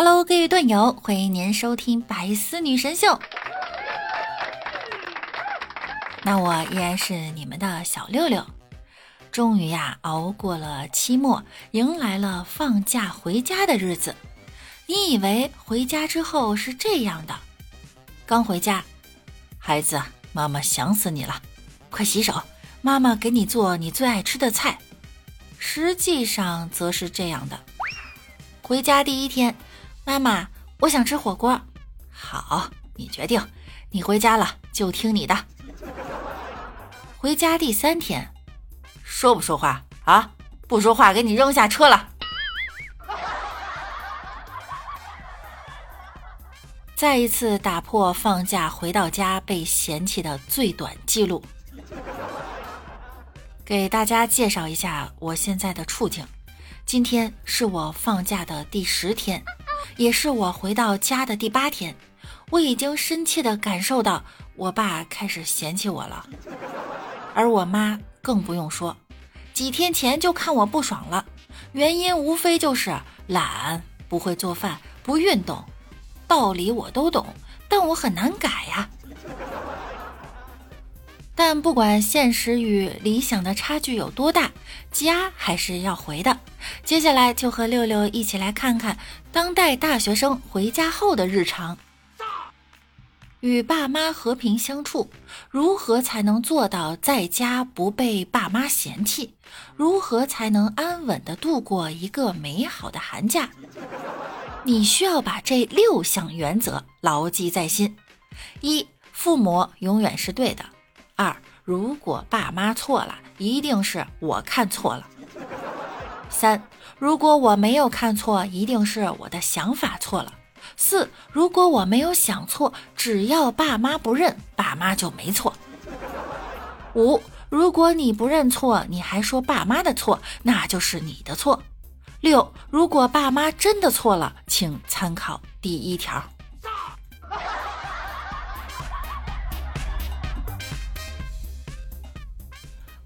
Hello，各位段友，欢迎您收听百思女神秀。那我依然是你们的小六六。终于呀，熬过了期末，迎来了放假回家的日子。你以为回家之后是这样的？刚回家，孩子，妈妈想死你了，快洗手，妈妈给你做你最爱吃的菜。实际上则是这样的：回家第一天。妈妈，我想吃火锅。好，你决定。你回家了就听你的。回家第三天，说不说话啊？不说话，给你扔下车了。再一次打破放假回到家被嫌弃的最短记录。给大家介绍一下我现在的处境。今天是我放假的第十天。也是我回到家的第八天，我已经深切的感受到我爸开始嫌弃我了，而我妈更不用说，几天前就看我不爽了，原因无非就是懒、不会做饭、不运动，道理我都懂，但我很难改呀。但不管现实与理想的差距有多大，家还是要回的。接下来就和六六一起来看看当代大学生回家后的日常。与爸妈和平相处，如何才能做到在家不被爸妈嫌弃？如何才能安稳的度过一个美好的寒假？你需要把这六项原则牢记在心：一、父母永远是对的。二，如果爸妈错了，一定是我看错了。三，如果我没有看错，一定是我的想法错了。四，如果我没有想错，只要爸妈不认，爸妈就没错。五，如果你不认错，你还说爸妈的错，那就是你的错。六，如果爸妈真的错了，请参考第一条。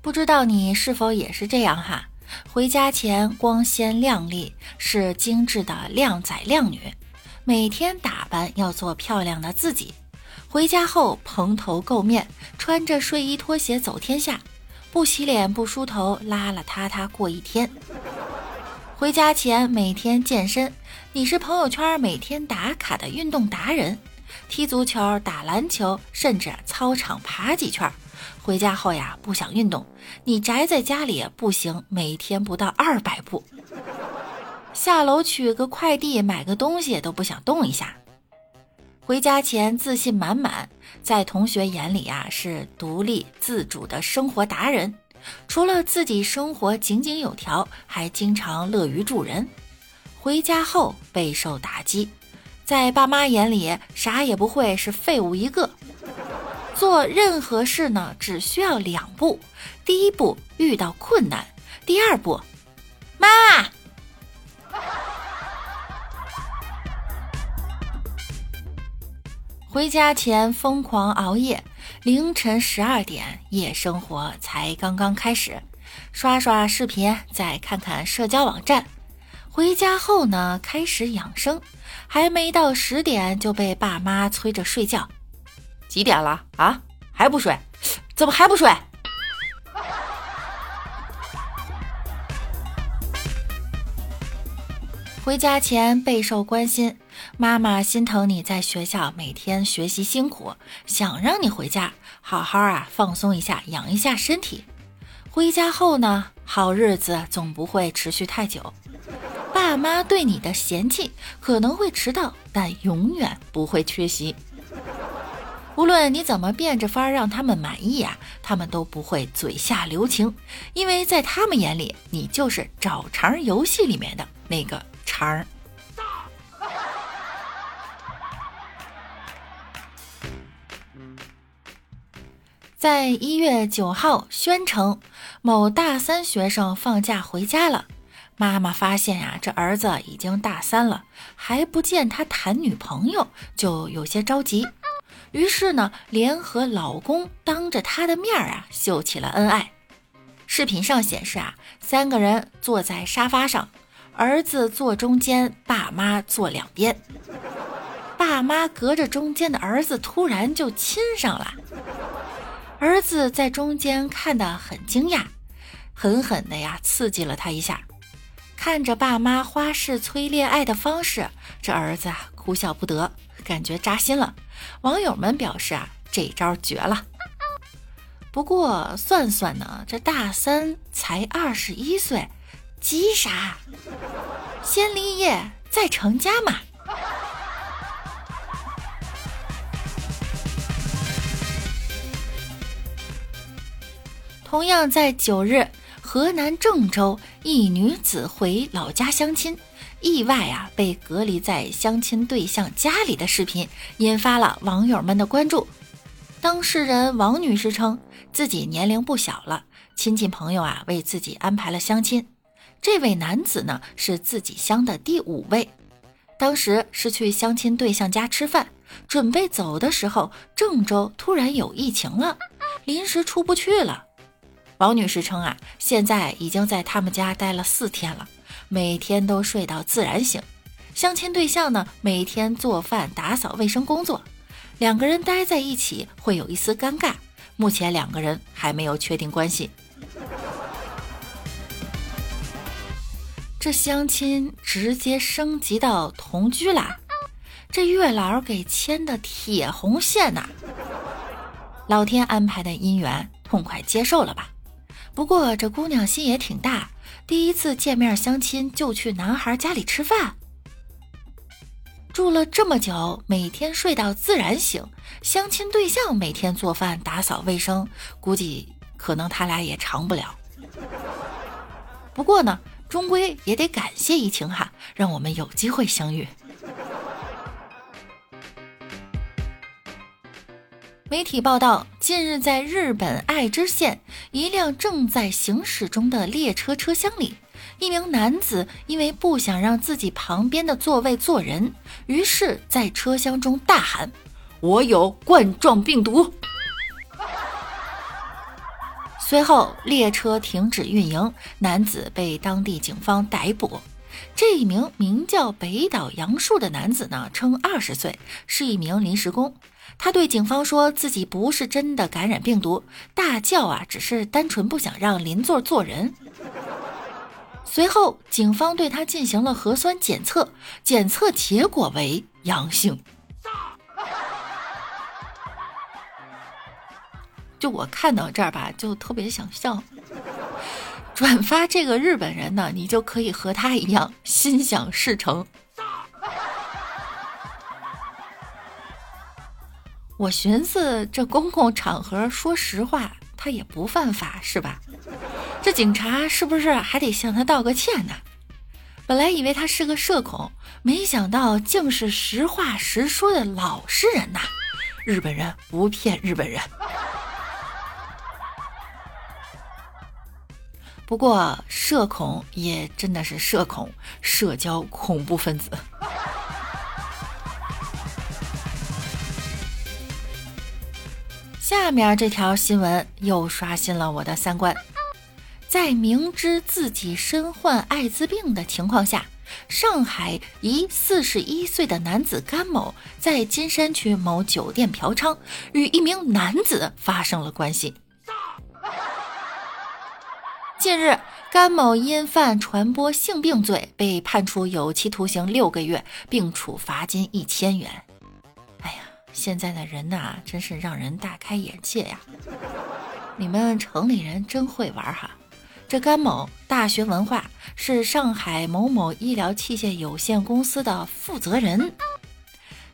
不知道你是否也是这样哈？回家前光鲜亮丽，是精致的靓仔靓女，每天打扮要做漂亮的自己。回家后蓬头垢面，穿着睡衣拖鞋走天下，不洗脸不梳头，邋邋遢遢过一天。回家前每天健身，你是朋友圈每天打卡的运动达人，踢足球、打篮球，甚至操场爬几圈。回家后呀，不想运动，你宅在家里不行，每天不到二百步。下楼取个快递、买个东西都不想动一下。回家前自信满满，在同学眼里啊是独立自主的生活达人，除了自己生活井井有条，还经常乐于助人。回家后备受打击，在爸妈眼里啥也不会，是废物一个。做任何事呢，只需要两步。第一步，遇到困难；第二步，妈。回家前疯狂熬夜，凌晨十二点，夜生活才刚刚开始。刷刷视频，再看看社交网站。回家后呢，开始养生，还没到十点就被爸妈催着睡觉。几点了啊？还不睡？怎么还不睡？回家前备受关心，妈妈心疼你在学校每天学习辛苦，想让你回家好好啊放松一下，养一下身体。回家后呢，好日子总不会持续太久。爸妈对你的嫌弃可能会迟到，但永远不会缺席。无论你怎么变着法儿让他们满意啊，他们都不会嘴下留情，因为在他们眼里，你就是找茬游戏里面的那个茬儿。在一月九号，宣城某大三学生放假回家了，妈妈发现呀，这儿子已经大三了，还不见他谈女朋友，就有些着急。于是呢，联合老公当着他的面啊，秀起了恩爱。视频上显示啊，三个人坐在沙发上，儿子坐中间，爸妈坐两边。爸妈隔着中间的儿子突然就亲上了，儿子在中间看得很惊讶，狠狠的呀刺激了他一下。看着爸妈花式催恋爱的方式，这儿子啊哭笑不得，感觉扎心了。网友们表示啊，这招绝了。不过算算呢，这大三才二十一岁，急啥？先立业再成家嘛。同样在九日，河南郑州一女子回老家相亲，意外啊被隔离在相亲对象家里的视频，引发了网友们的关注。当事人王女士称，自己年龄不小了，亲戚朋友啊为自己安排了相亲。这位男子呢是自己乡的第五位，当时是去相亲对象家吃饭，准备走的时候，郑州突然有疫情了，临时出不去了。王女士称啊，现在已经在他们家待了四天了，每天都睡到自然醒。相亲对象呢，每天做饭、打扫卫生工作。两个人待在一起会有一丝尴尬，目前两个人还没有确定关系。这相亲直接升级到同居啦，这月老给牵的铁红线呐！老天安排的姻缘，痛快接受了吧？不过这姑娘心也挺大，第一次见面相亲就去男孩家里吃饭。住了这么久，每天睡到自然醒，相亲对象每天做饭打扫卫生，估计可能他俩也长不了。不过呢，终归也得感谢疫情哈，让我们有机会相遇。媒体报道，近日在日本爱知县，一辆正在行驶中的列车车厢里。一名男子因为不想让自己旁边的座位坐人，于是，在车厢中大喊：“我有冠状病毒。”随后，列车停止运营，男子被当地警方逮捕。这一名名叫北岛杨树的男子呢，称二十岁，是一名临时工。他对警方说自己不是真的感染病毒，大叫啊，只是单纯不想让邻座坐人。随后，警方对他进行了核酸检测，检测结果为阳性。就我看到这儿吧，就特别想笑。转发这个日本人呢，你就可以和他一样心想事成。我寻思，这公共场合说实话，他也不犯法，是吧？这警察是不是还得向他道个歉呢？本来以为他是个社恐，没想到竟是实话实说的老实人呐！日本人不骗日本人。不过社恐也真的是社恐，社交恐怖分子。下面这条新闻又刷新了我的三观。在明知自己身患艾滋病的情况下，上海一四十一岁的男子甘某在金山区某酒店嫖娼，与一名男子发生了关系。近日，甘某因犯传播性病罪被判处有期徒刑六个月，并处罚金一千元。现在的人呐，真是让人大开眼界呀！你们城里人真会玩哈！这甘某大学文化，是上海某某医疗器械有限公司的负责人。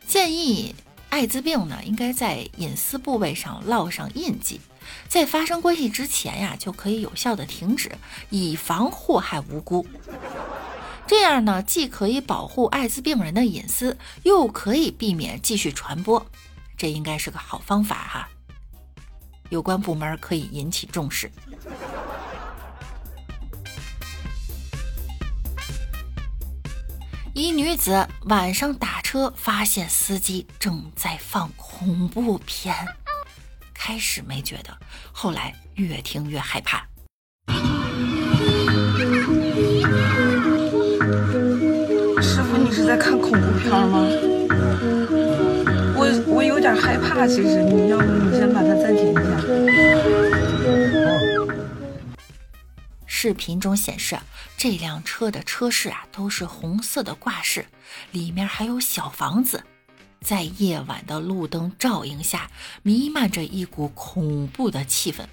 建议艾滋病呢，应该在隐私部位上烙上印记，在发生关系之前呀，就可以有效的停止，以防祸害无辜。这样呢，既可以保护艾滋病人的隐私，又可以避免继续传播，这应该是个好方法哈。有关部门可以引起重视。一女子晚上打车，发现司机正在放恐怖片，开始没觉得，后来越听越害怕。看恐怖片吗？我我有点害怕，其实你要不你先把它暂停一下。视频中显示，这辆车的车饰啊都是红色的挂饰，里面还有小房子，在夜晚的路灯照映下，弥漫着一股恐怖的气氛。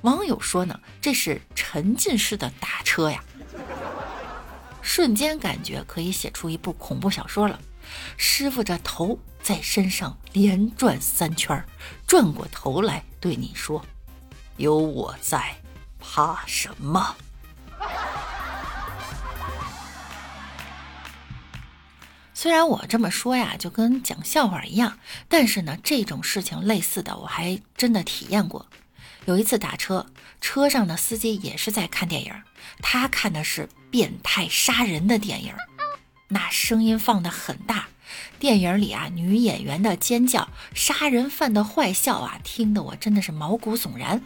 网友说呢，这是沉浸式的打车呀。瞬间感觉可以写出一部恐怖小说了。师傅这头在身上连转三圈，转过头来对你说：“有我在，怕什么？” 虽然我这么说呀，就跟讲笑话一样，但是呢，这种事情类似的我还真的体验过。有一次打车，车上的司机也是在看电影，他看的是变态杀人的电影，那声音放的很大，电影里啊女演员的尖叫，杀人犯的坏笑啊，听得我真的是毛骨悚然。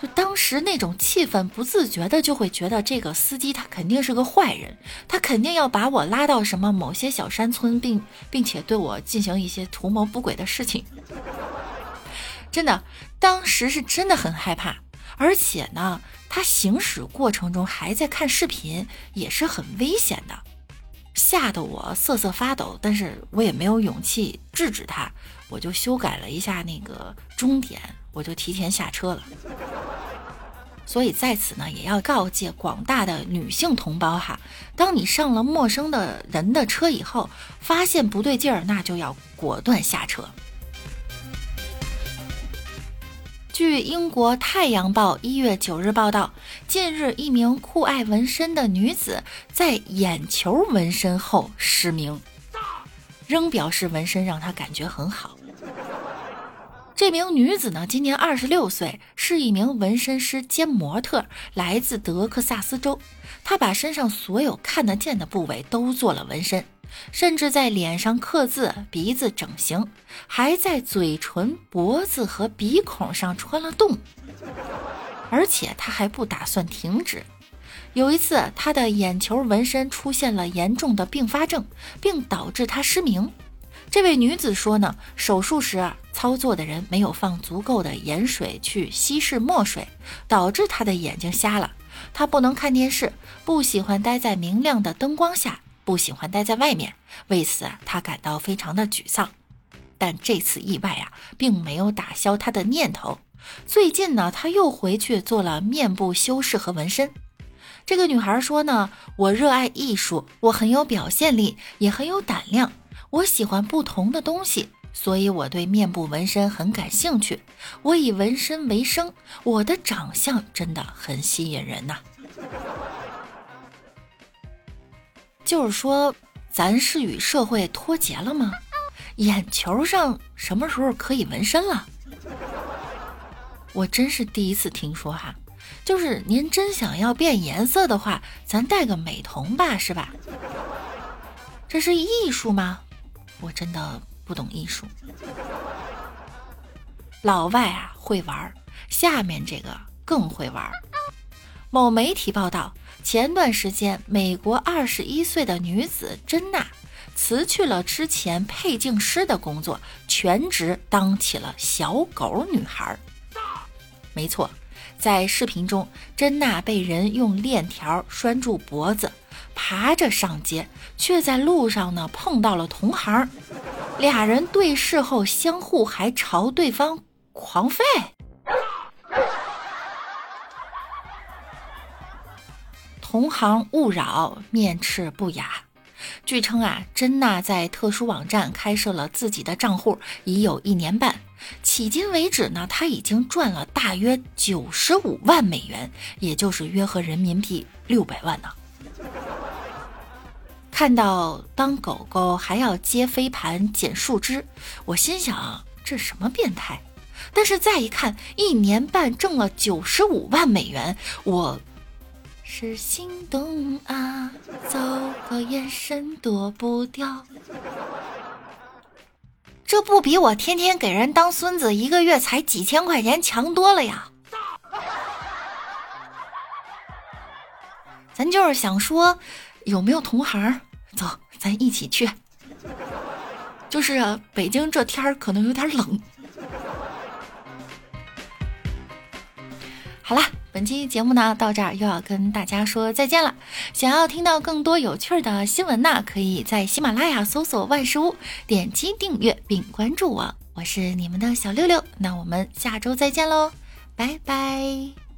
就当时那种气氛，不自觉的就会觉得这个司机他肯定是个坏人，他肯定要把我拉到什么某些小山村，并并且对我进行一些图谋不轨的事情。真的，当时是真的很害怕，而且呢，他行驶过程中还在看视频，也是很危险的，吓得我瑟瑟发抖。但是我也没有勇气制止他，我就修改了一下那个终点，我就提前下车了。所以在此呢，也要告诫广大的女性同胞哈，当你上了陌生的人的车以后，发现不对劲儿，那就要果断下车。据英国《太阳报》一月九日报道，近日一名酷爱纹身的女子在眼球纹身后失明，仍表示纹身让她感觉很好。这名女子呢，今年二十六岁，是一名纹身师兼模特，来自德克萨斯州。她把身上所有看得见的部位都做了纹身。甚至在脸上刻字、鼻子整形，还在嘴唇、脖子和鼻孔上穿了洞，而且她还不打算停止。有一次，她的眼球纹身出现了严重的并发症，并导致她失明。这位女子说呢，手术时啊操作的人没有放足够的盐水去稀释墨水，导致她的眼睛瞎了。她不能看电视，不喜欢待在明亮的灯光下。不喜欢待在外面，为此她感到非常的沮丧。但这次意外啊，并没有打消她的念头。最近呢，她又回去做了面部修饰和纹身。这个女孩说呢：“我热爱艺术，我很有表现力，也很有胆量。我喜欢不同的东西，所以我对面部纹身很感兴趣。我以纹身为生，我的长相真的很吸引人呐。”就是说，咱是与社会脱节了吗？眼球上什么时候可以纹身了？我真是第一次听说哈。就是您真想要变颜色的话，咱戴个美瞳吧，是吧？这是艺术吗？我真的不懂艺术。老外啊会玩，下面这个更会玩。某媒体报道。前段时间，美国二十一岁的女子珍娜辞去了之前配镜师的工作，全职当起了小狗女孩。没错，在视频中，珍娜被人用链条拴住脖子，爬着上街，却在路上呢碰到了同行，俩人对视后相互还朝对方狂吠。同行勿扰，面斥不雅。据称啊，珍娜在特殊网站开设了自己的账户已有一年半，迄今为止呢，她已经赚了大约九十五万美元，也就是约合人民币六百万呢。看到当狗狗还要接飞盘、捡树枝，我心想这什么变态？但是再一看，一年半挣了九十五万美元，我。是心动啊，走个眼神躲不掉。这不比我天天给人当孙子，一个月才几千块钱强多了呀？咱就是想说，有没有同行走，咱一起去。就是北京这天儿可能有点冷。好啦，本期节目呢到这儿又要跟大家说再见了。想要听到更多有趣的新闻呢，可以在喜马拉雅搜索万事屋，点击订阅并关注我。我是你们的小六六，那我们下周再见喽，拜拜。